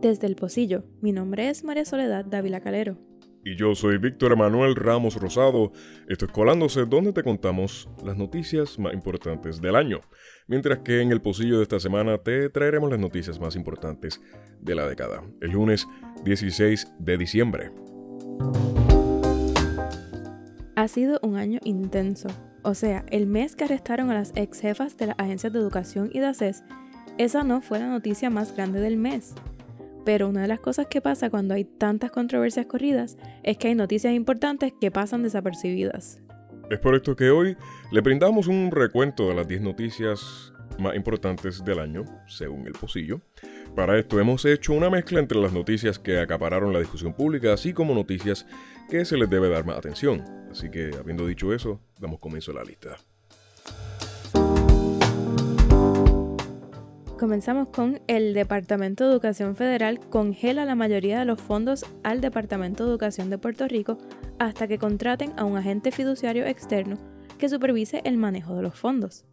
Desde el Pocillo, mi nombre es María Soledad Dávila Calero. Y yo soy Víctor Emanuel Ramos Rosado. Esto es Colándose, donde te contamos las noticias más importantes del año. Mientras que en el pocillo de esta semana te traeremos las noticias más importantes de la década. El lunes 16 de diciembre. Ha sido un año intenso. O sea, el mes que arrestaron a las ex jefas de las agencias de educación y de ACES, esa no fue la noticia más grande del mes. Pero una de las cosas que pasa cuando hay tantas controversias corridas es que hay noticias importantes que pasan desapercibidas. Es por esto que hoy le brindamos un recuento de las 10 noticias más importantes del año, según el pocillo. Para esto hemos hecho una mezcla entre las noticias que acapararon la discusión pública, así como noticias que se les debe dar más atención. Así que, habiendo dicho eso, damos comienzo a la lista. Comenzamos con el Departamento de Educación Federal congela la mayoría de los fondos al Departamento de Educación de Puerto Rico hasta que contraten a un agente fiduciario externo que supervise el manejo de los fondos.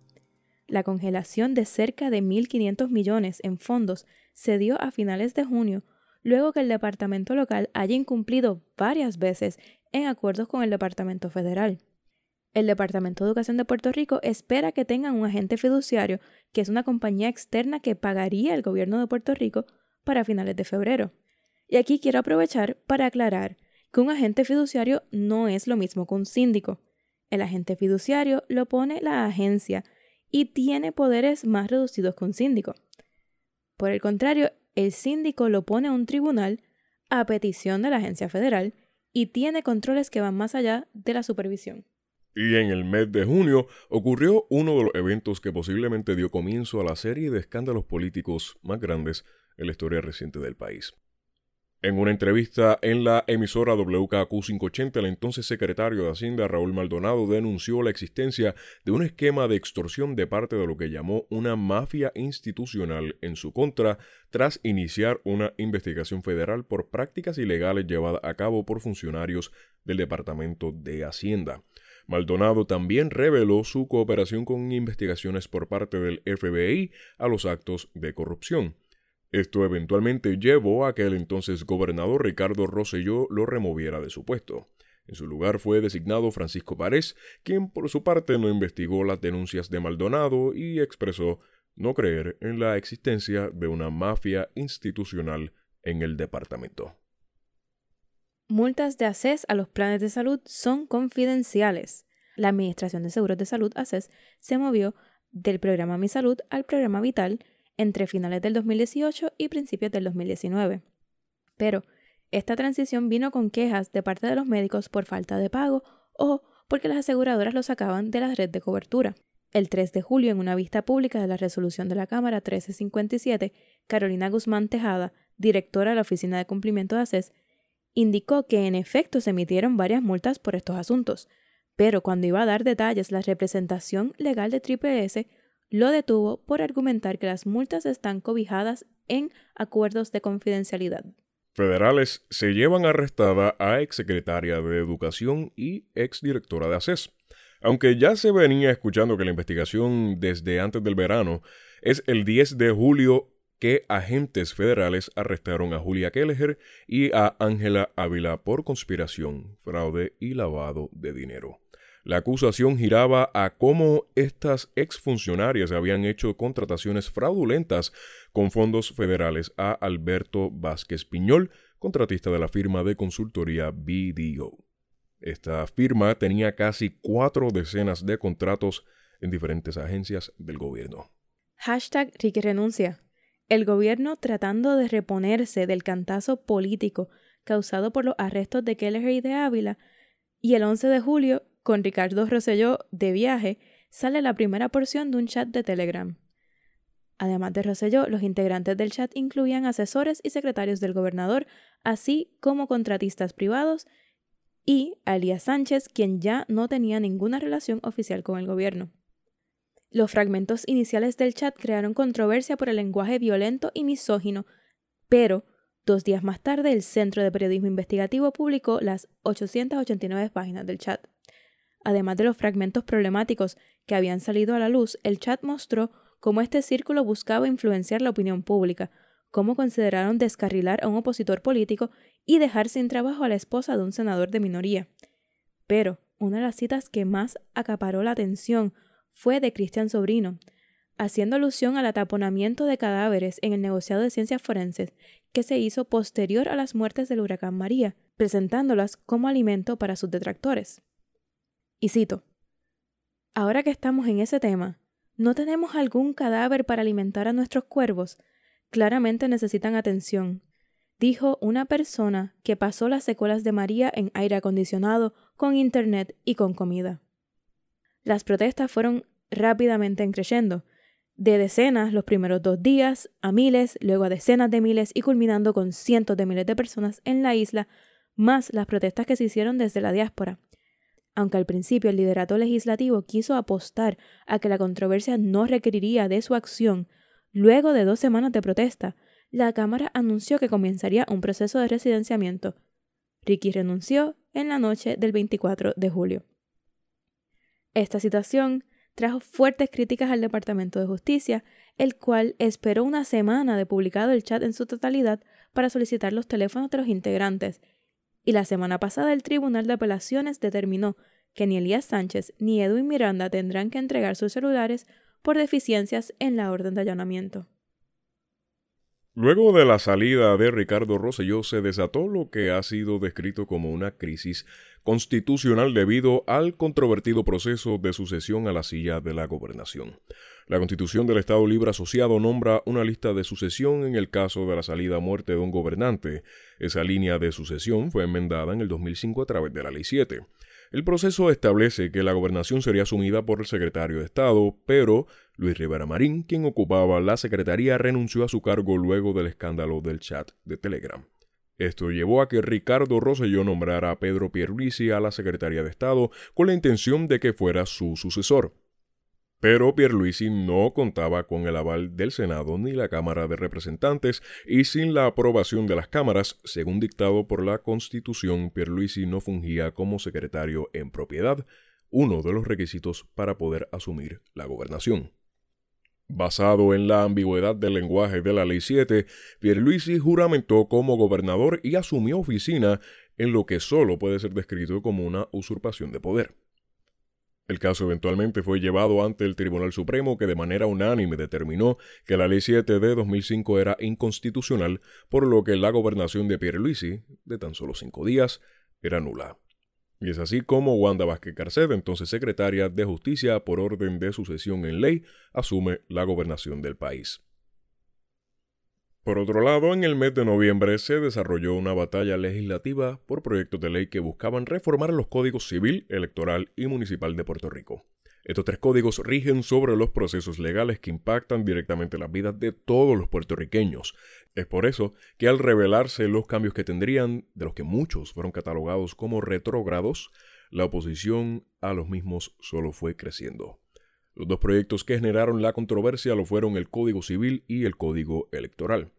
La congelación de cerca de 1.500 millones en fondos se dio a finales de junio, luego que el departamento local haya incumplido varias veces en acuerdos con el Departamento Federal. El Departamento de Educación de Puerto Rico espera que tengan un agente fiduciario, que es una compañía externa que pagaría el gobierno de Puerto Rico para finales de febrero. Y aquí quiero aprovechar para aclarar que un agente fiduciario no es lo mismo que un síndico. El agente fiduciario lo pone la agencia y tiene poderes más reducidos que un síndico. Por el contrario, el síndico lo pone a un tribunal a petición de la agencia federal y tiene controles que van más allá de la supervisión. Y en el mes de junio ocurrió uno de los eventos que posiblemente dio comienzo a la serie de escándalos políticos más grandes en la historia reciente del país. En una entrevista en la emisora WKQ 580, el entonces secretario de Hacienda Raúl Maldonado denunció la existencia de un esquema de extorsión de parte de lo que llamó una mafia institucional en su contra tras iniciar una investigación federal por prácticas ilegales llevadas a cabo por funcionarios del Departamento de Hacienda. Maldonado también reveló su cooperación con investigaciones por parte del FBI a los actos de corrupción. Esto eventualmente llevó a que el entonces gobernador Ricardo Rosselló lo removiera de su puesto. En su lugar fue designado Francisco Párez, quien por su parte no investigó las denuncias de Maldonado y expresó no creer en la existencia de una mafia institucional en el departamento multas de ACES a los planes de salud son confidenciales. La Administración de Seguros de Salud, ACES, se movió del programa Mi Salud al programa Vital entre finales del 2018 y principios del 2019. Pero esta transición vino con quejas de parte de los médicos por falta de pago o porque las aseguradoras lo sacaban de la red de cobertura. El 3 de julio, en una vista pública de la resolución de la Cámara 1357, Carolina Guzmán Tejada, directora de la Oficina de Cumplimiento de ACES, indicó que en efecto se emitieron varias multas por estos asuntos, pero cuando iba a dar detalles la representación legal de Triple S, lo detuvo por argumentar que las multas están cobijadas en acuerdos de confidencialidad. Federales se llevan arrestada a exsecretaria de Educación y exdirectora de ACES. Aunque ya se venía escuchando que la investigación desde antes del verano, es el 10 de julio que agentes federales arrestaron a Julia Kelleher y a Ángela Ávila por conspiración, fraude y lavado de dinero. La acusación giraba a cómo estas exfuncionarias habían hecho contrataciones fraudulentas con fondos federales a Alberto Vázquez Piñol, contratista de la firma de consultoría BDO. Esta firma tenía casi cuatro decenas de contratos en diferentes agencias del gobierno. Hashtag renuncia. El gobierno tratando de reponerse del cantazo político causado por los arrestos de Keller y de Ávila, y el 11 de julio, con Ricardo Rosselló de viaje, sale la primera porción de un chat de Telegram. Además de Rosselló, los integrantes del chat incluían asesores y secretarios del gobernador, así como contratistas privados, y a Elías Sánchez, quien ya no tenía ninguna relación oficial con el gobierno. Los fragmentos iniciales del chat crearon controversia por el lenguaje violento y misógino, pero dos días más tarde el Centro de Periodismo Investigativo publicó las 889 páginas del chat. Además de los fragmentos problemáticos que habían salido a la luz, el chat mostró cómo este círculo buscaba influenciar la opinión pública, cómo consideraron descarrilar a un opositor político y dejar sin trabajo a la esposa de un senador de minoría. Pero una de las citas que más acaparó la atención fue de Cristian Sobrino, haciendo alusión al ataponamiento de cadáveres en el negociado de ciencias forenses que se hizo posterior a las muertes del huracán María, presentándolas como alimento para sus detractores. Y cito, Ahora que estamos en ese tema, ¿no tenemos algún cadáver para alimentar a nuestros cuervos? Claramente necesitan atención, dijo una persona que pasó las secuelas de María en aire acondicionado, con internet y con comida. Las protestas fueron rápidamente encreyendo, de decenas los primeros dos días, a miles, luego a decenas de miles y culminando con cientos de miles de personas en la isla, más las protestas que se hicieron desde la diáspora. Aunque al principio el liderato legislativo quiso apostar a que la controversia no requeriría de su acción, luego de dos semanas de protesta, la Cámara anunció que comenzaría un proceso de residenciamiento. Ricky renunció en la noche del 24 de julio. Esta situación trajo fuertes críticas al Departamento de Justicia, el cual esperó una semana de publicado el chat en su totalidad para solicitar los teléfonos de los integrantes. Y la semana pasada el Tribunal de Apelaciones determinó que ni Elías Sánchez ni Edwin Miranda tendrán que entregar sus celulares por deficiencias en la orden de allanamiento. Luego de la salida de Ricardo Rosselló se desató lo que ha sido descrito como una crisis constitucional debido al controvertido proceso de sucesión a la silla de la gobernación. La Constitución del Estado Libre Asociado nombra una lista de sucesión en el caso de la salida a muerte de un gobernante. Esa línea de sucesión fue enmendada en el 2005 a través de la Ley 7. El proceso establece que la gobernación sería asumida por el secretario de Estado, pero Luis Rivera Marín, quien ocupaba la secretaría, renunció a su cargo luego del escándalo del chat de Telegram. Esto llevó a que Ricardo Rosselló nombrara a Pedro Pierluisi a la Secretaría de Estado con la intención de que fuera su sucesor. Pero Pierluisi no contaba con el aval del Senado ni la Cámara de Representantes y sin la aprobación de las cámaras, según dictado por la Constitución, Pierluisi no fungía como secretario en propiedad, uno de los requisitos para poder asumir la gobernación. Basado en la ambigüedad del lenguaje de la Ley 7, Pierluisi juramentó como gobernador y asumió oficina en lo que solo puede ser descrito como una usurpación de poder. El caso eventualmente fue llevado ante el Tribunal Supremo que de manera unánime determinó que la Ley 7 de 2005 era inconstitucional, por lo que la gobernación de Pierluisi, de tan solo cinco días, era nula. Y es así como Wanda Vázquez Carced, entonces secretaria de Justicia por orden de sucesión en ley, asume la gobernación del país. Por otro lado, en el mes de noviembre se desarrolló una batalla legislativa por proyectos de ley que buscaban reformar los códigos civil, electoral y municipal de Puerto Rico. Estos tres códigos rigen sobre los procesos legales que impactan directamente las vidas de todos los puertorriqueños. Es por eso que al revelarse los cambios que tendrían, de los que muchos fueron catalogados como retrógrados, la oposición a los mismos solo fue creciendo. Los dos proyectos que generaron la controversia lo fueron el Código Civil y el Código Electoral.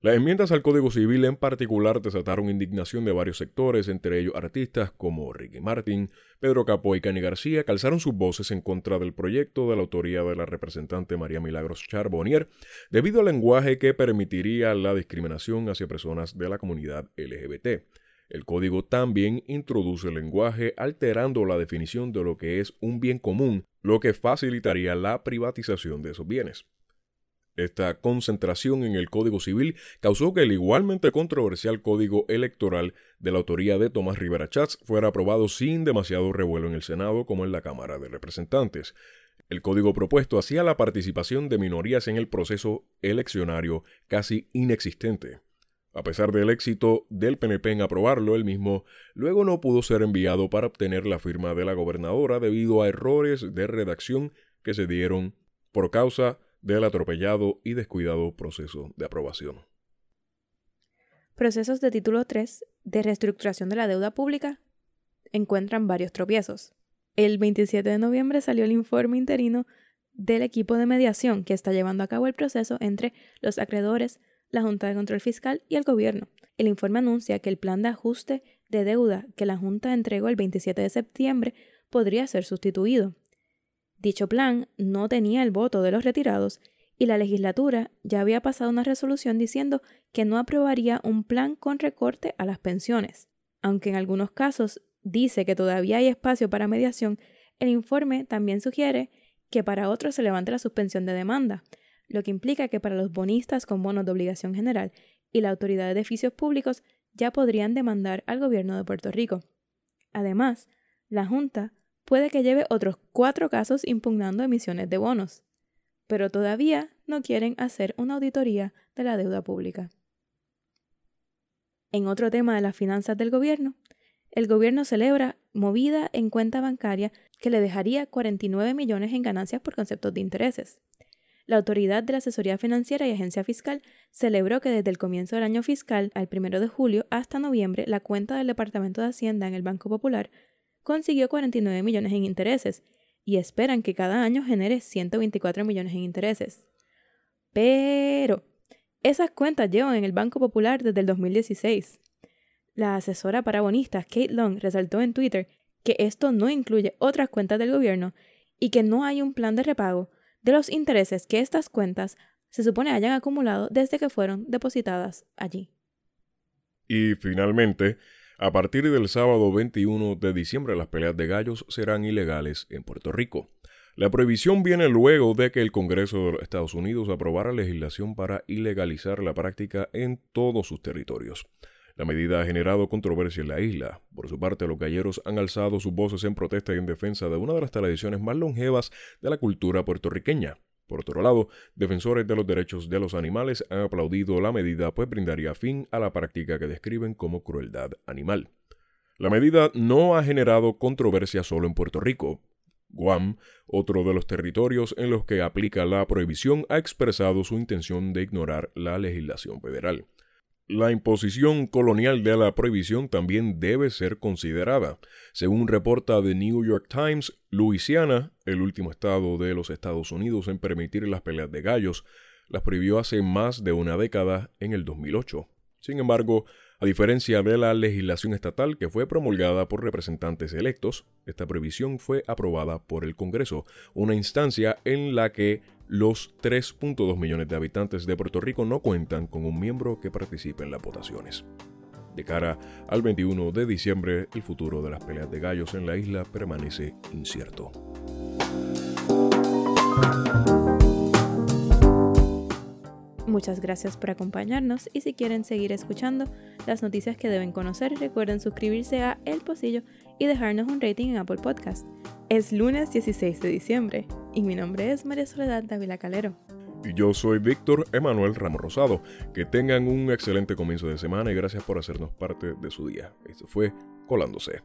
Las enmiendas al Código Civil en particular desataron indignación de varios sectores, entre ellos artistas como Ricky Martin, Pedro Capó y Cani García, calzaron sus voces en contra del proyecto de la autoría de la representante María Milagros Charbonnier, debido al lenguaje que permitiría la discriminación hacia personas de la comunidad LGBT. El código también introduce el lenguaje alterando la definición de lo que es un bien común, lo que facilitaría la privatización de esos bienes. Esta concentración en el Código Civil causó que el igualmente controversial Código Electoral de la autoría de Tomás Rivera Chats fuera aprobado sin demasiado revuelo en el Senado como en la Cámara de Representantes. El código propuesto hacía la participación de minorías en el proceso eleccionario casi inexistente. A pesar del éxito del PNP en aprobarlo, el mismo luego no pudo ser enviado para obtener la firma de la gobernadora debido a errores de redacción que se dieron por causa del atropellado y descuidado proceso de aprobación. Procesos de título 3 de reestructuración de la deuda pública encuentran varios tropiezos. El 27 de noviembre salió el informe interino del equipo de mediación que está llevando a cabo el proceso entre los acreedores, la Junta de Control Fiscal y el gobierno. El informe anuncia que el plan de ajuste de deuda que la Junta entregó el 27 de septiembre podría ser sustituido Dicho plan no tenía el voto de los retirados y la legislatura ya había pasado una resolución diciendo que no aprobaría un plan con recorte a las pensiones. Aunque en algunos casos dice que todavía hay espacio para mediación, el informe también sugiere que para otros se levante la suspensión de demanda, lo que implica que para los bonistas con bonos de obligación general y la autoridad de edificios públicos ya podrían demandar al gobierno de Puerto Rico. Además, la Junta puede que lleve otros cuatro casos impugnando emisiones de bonos, pero todavía no quieren hacer una auditoría de la deuda pública. En otro tema de las finanzas del gobierno, el gobierno celebra movida en cuenta bancaria que le dejaría 49 millones en ganancias por conceptos de intereses. La Autoridad de la Asesoría Financiera y Agencia Fiscal celebró que desde el comienzo del año fiscal al 1 de julio hasta noviembre la cuenta del Departamento de Hacienda en el Banco Popular consiguió 49 millones en intereses y esperan que cada año genere 124 millones en intereses. Pero esas cuentas llevan en el Banco Popular desde el 2016. La asesora para bonistas Kate Long resaltó en Twitter que esto no incluye otras cuentas del gobierno y que no hay un plan de repago de los intereses que estas cuentas se supone hayan acumulado desde que fueron depositadas allí. Y finalmente, a partir del sábado 21 de diciembre las peleas de gallos serán ilegales en Puerto Rico. La prohibición viene luego de que el Congreso de los Estados Unidos aprobara legislación para ilegalizar la práctica en todos sus territorios. La medida ha generado controversia en la isla. Por su parte, los galleros han alzado sus voces en protesta y en defensa de una de las tradiciones más longevas de la cultura puertorriqueña. Por otro lado, defensores de los derechos de los animales han aplaudido la medida pues brindaría fin a la práctica que describen como crueldad animal. La medida no ha generado controversia solo en Puerto Rico. Guam, otro de los territorios en los que aplica la prohibición, ha expresado su intención de ignorar la legislación federal. La imposición colonial de la prohibición también debe ser considerada. Según reporta The New York Times, Luisiana, el último estado de los Estados Unidos en permitir las peleas de gallos, las prohibió hace más de una década en el 2008. Sin embargo, a diferencia de la legislación estatal que fue promulgada por representantes electos, esta prohibición fue aprobada por el Congreso, una instancia en la que los 3.2 millones de habitantes de Puerto Rico no cuentan con un miembro que participe en las votaciones. De cara al 21 de diciembre, el futuro de las peleas de gallos en la isla permanece incierto. Muchas gracias por acompañarnos y si quieren seguir escuchando las noticias que deben conocer, recuerden suscribirse a El Pocillo y dejarnos un rating en Apple Podcast. Es lunes 16 de diciembre y mi nombre es María Soledad Dávila Calero. Y yo soy Víctor Emanuel Ramos Rosado. Que tengan un excelente comienzo de semana y gracias por hacernos parte de su día. Esto fue Colándose.